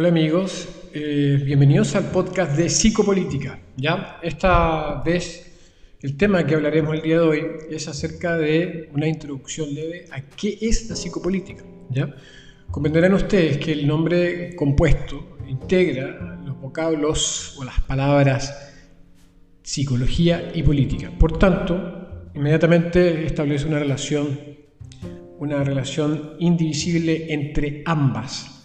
Hola amigos, eh, bienvenidos al podcast de Psicopolítica. ¿ya? Esta vez el tema que hablaremos el día de hoy es acerca de una introducción leve a qué es la psicopolítica. ¿ya? Comprenderán ustedes que el nombre compuesto integra los vocablos o las palabras psicología y política. Por tanto, inmediatamente establece una relación, una relación indivisible entre ambas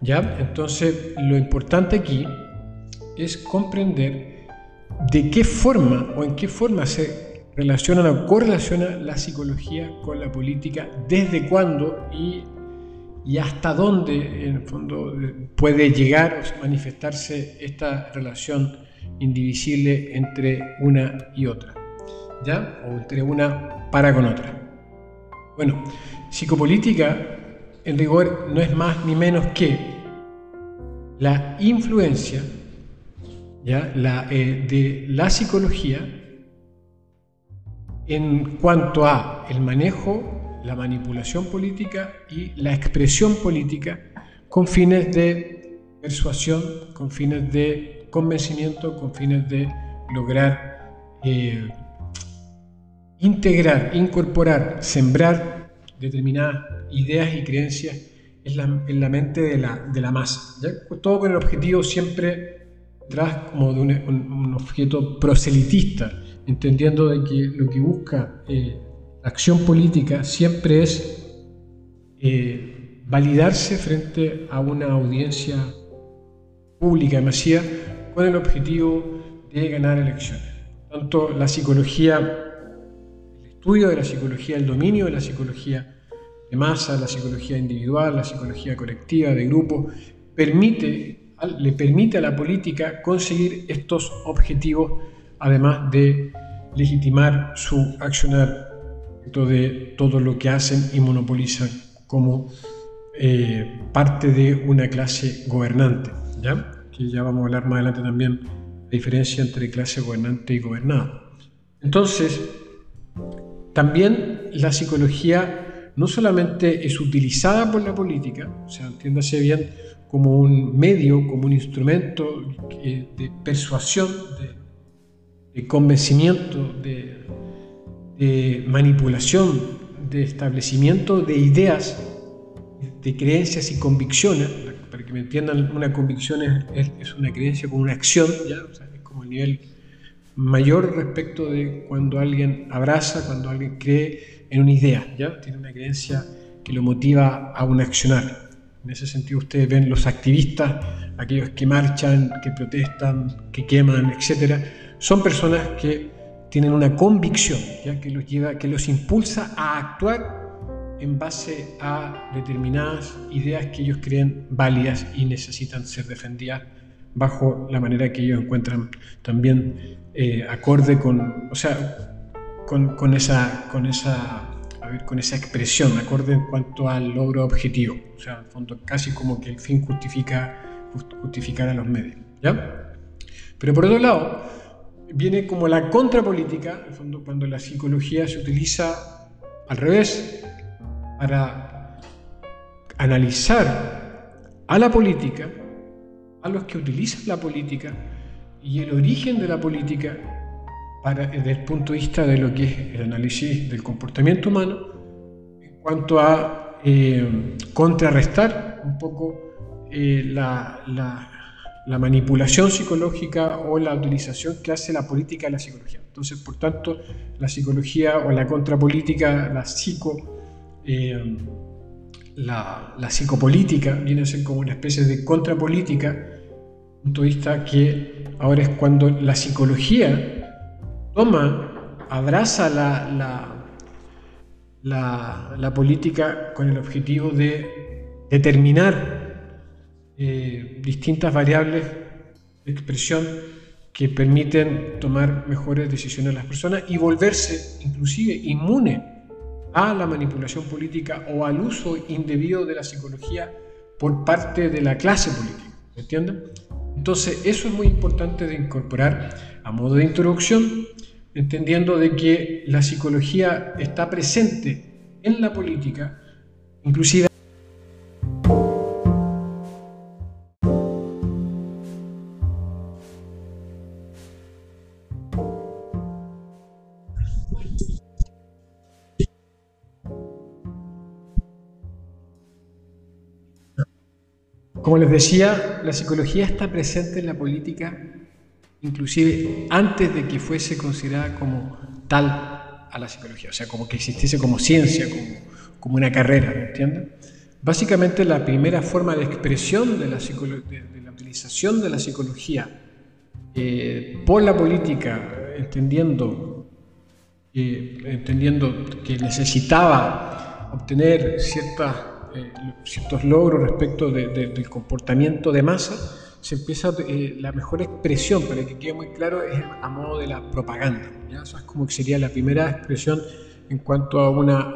¿Ya? Entonces, lo importante aquí es comprender de qué forma o en qué forma se relaciona o correlaciona la psicología con la política, desde cuándo y, y hasta dónde, en el fondo, puede llegar o manifestarse esta relación indivisible entre una y otra, ¿ya? O entre una para con otra. Bueno, psicopolítica en rigor no es más ni menos que la influencia ¿ya? La, eh, de la psicología en cuanto a el manejo, la manipulación política y la expresión política con fines de persuasión, con fines de convencimiento, con fines de lograr eh, integrar, incorporar, sembrar determinadas ideas y creencias en la, mente de la, de la masa. Todo con el objetivo siempre tras como de un, objeto proselitista, entendiendo de que lo que busca eh, la acción política siempre es eh, validarse frente a una audiencia pública masiva con el objetivo de ganar elecciones. Tanto la psicología estudio de la psicología, el dominio de la psicología de masa, la psicología individual, la psicología colectiva, de grupo, permite, le permite a la política conseguir estos objetivos, además de legitimar su accionar de todo lo que hacen y monopolizan como eh, parte de una clase gobernante, ¿ya? que ya vamos a hablar más adelante también la diferencia entre clase gobernante y gobernada. Entonces, también la psicología no solamente es utilizada por la política, o sea, entiéndase bien, como un medio, como un instrumento de persuasión, de, convencimiento, de, manipulación, de establecimiento de ideas, de creencias y convicciones. Para que me entiendan, una convicción es, una creencia con una acción, ¿ya? es como el nivel mayor respecto de cuando alguien abraza, cuando alguien cree en una idea, ¿ya? Tiene una creencia que lo motiva a un accionar. En ese sentido ustedes ven los activistas, aquellos que marchan, que protestan, que queman, etc. Son personas que tienen una convicción ¿ya? Que, los lleva, que los impulsa a actuar en base a determinadas ideas que ellos creen válidas y necesitan ser defendidas bajo la manera que ellos encuentran también eh, acorde con, o sea, con, esa, con, esa, con esa expresión, acorde en cuanto al logro objetivo. O sea, en fondo, casi como que el fin justifica, justificar a los medios. ¿ya? Pero por otro lado, viene como la contrapolítica, en fondo, cuando la psicología se utiliza al revés, para analizar a la política los que utilizan la política y el origen de la política para, desde el punto de vista de lo que es el análisis del comportamiento humano en cuanto a eh, contrarrestar un poco eh, la, la, manipulación psicológica o la utilización que hace la política de la psicología. Entonces, por tanto, la psicología o la contrapolítica, la psico... Eh, la, psicopolítica viene a ser como una especie de contrapolítica, punto de vista que ahora es cuando la psicología toma, abraza la, la, política con el objetivo de determinar eh, distintas variables de expresión que permiten tomar mejores decisiones a las personas y volverse inclusive inmune a la manipulación política o al uso indebido de la psicología por parte de la clase política. ¿Me entienden? Entonces, eso es muy importante de incorporar a modo de introducción, entendiendo de que la psicología está presente en la política, inclusive como les decía, la psicología está presente en la política inclusive antes de que fuese considerada como tal a la psicología, o sea, como que existiese como ciencia, como, una carrera, ¿entienden? Básicamente la primera forma de expresión de la, de, la utilización de la psicología eh, por la política, entendiendo, eh, entendiendo que necesitaba obtener ciertas, eh, ciertos logros respecto del comportamiento de masa, se empieza eh, la mejor expresión, para que quede muy claro, es a modo de la propaganda. ¿ya? Eso es como que sería la primera expresión en cuanto a, una,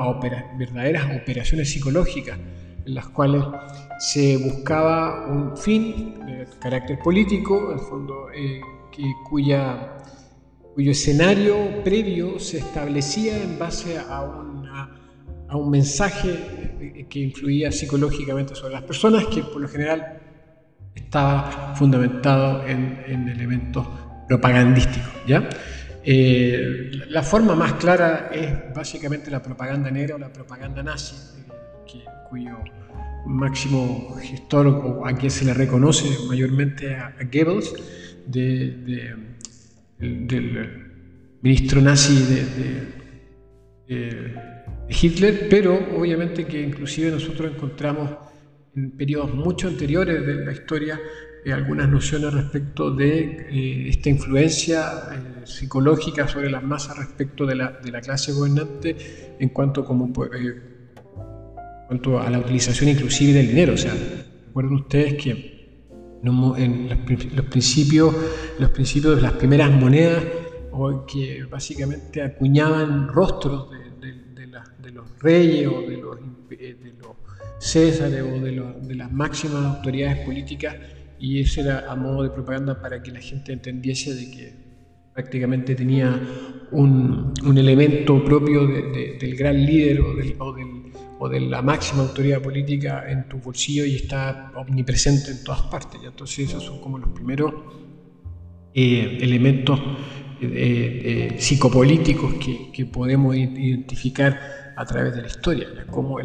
verdaderas operaciones psicológicas en las cuales se buscaba un fin de carácter político, en fondo, eh, que, cuya, cuyo escenario previo se establecía en base a, a un mensaje que influía psicológicamente sobre las personas, que por lo general estaba fundamentado en, elementos propagandísticos. ¿ya? Eh, la forma más clara es básicamente la propaganda negra o la propaganda nazi, eh, cuyo máximo gestor o a quien se le reconoce mayormente a, Goebbels, del ministro nazi de Hitler, pero obviamente que inclusive nosotros encontramos en periodos mucho anteriores de la historia eh, algunas nociones respecto de eh, esta influencia eh, psicológica sobre las masas respecto de la, de la clase gobernante en cuanto, como, cuanto a la utilización inclusive del dinero. O sea, recuerden ustedes que en los, principios, los principios de las primeras monedas que básicamente acuñaban rostros de, reyes o de los, de los César o de, las máximas autoridades políticas y eso era a modo de propaganda para que la gente entendiese de que prácticamente tenía un, elemento propio del gran líder o, de la máxima autoridad política en tu bolsillo y está omnipresente en todas partes. Y entonces esos son como los primeros eh, elementos eh, eh, psicopolíticos que podemos identificar a través de la historia, como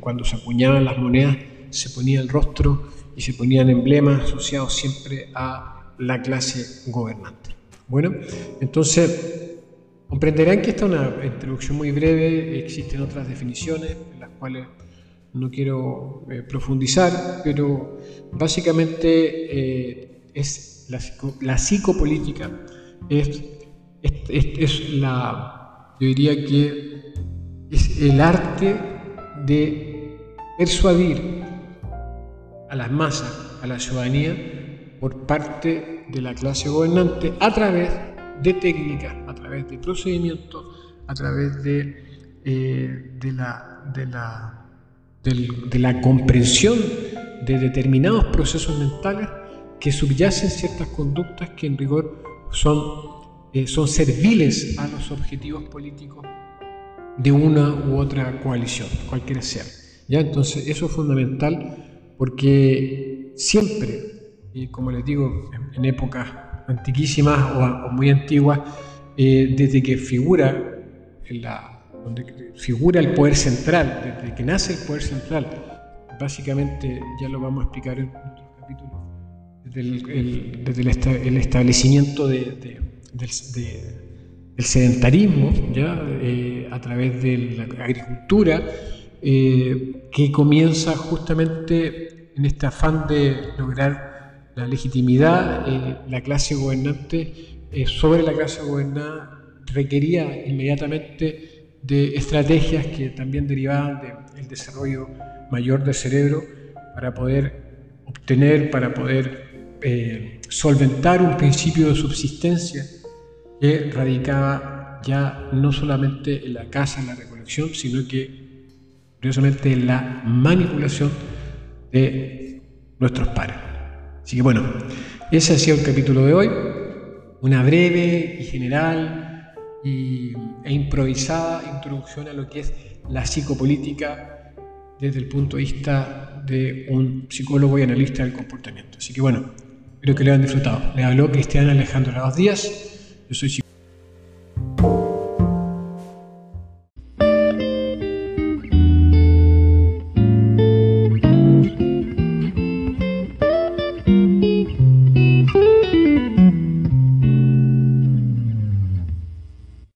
cuando se acuñaban las monedas se ponía el rostro y se ponían emblemas asociados siempre a la clase gobernante. Bueno, entonces comprenderán que esta es una introducción muy breve, existen otras definiciones en las cuales no quiero eh, profundizar, pero básicamente eh, es la, psicopolítica, es, es la, yo diría que es el arte de persuadir a las masas, a la ciudadanía, por parte de la clase gobernante a través de técnicas, a través de procedimientos, a través de, eh, de, la, de, la, de, la, comprensión de determinados procesos mentales que subyacen ciertas conductas que en rigor son, eh, son serviles a los objetivos políticos de una u otra coalición, cualquiera sea. ¿ya? Entonces, eso es fundamental porque siempre, y como les digo, en, épocas antiquísimas o, muy antiguas, eh, desde que figura el poder central, desde que nace el poder central, básicamente ya lo vamos a explicar en otros capítulos, desde el, establecimiento de, el sedentarismo, ¿ya? Eh, a través de la agricultura, eh, que comienza justamente en este afán de lograr la legitimidad, eh, la clase gobernante sobre la clase gobernada requería inmediatamente de estrategias que también derivaban del desarrollo mayor del cerebro para poder obtener, para poder solventar un principio de subsistencia que radicaba ya no solamente en la casa, en la recolección, sino que curiosamente en la manipulación de nuestros padres. Así que bueno, ese ha sido el capítulo de hoy, una breve y general y, e improvisada introducción a lo que es la psicopolítica desde el punto de vista de un psicólogo y analista del comportamiento. Así que bueno, espero que lo hayan disfrutado. Le habló Cristiana Alejandro Lados Díaz. Yo soy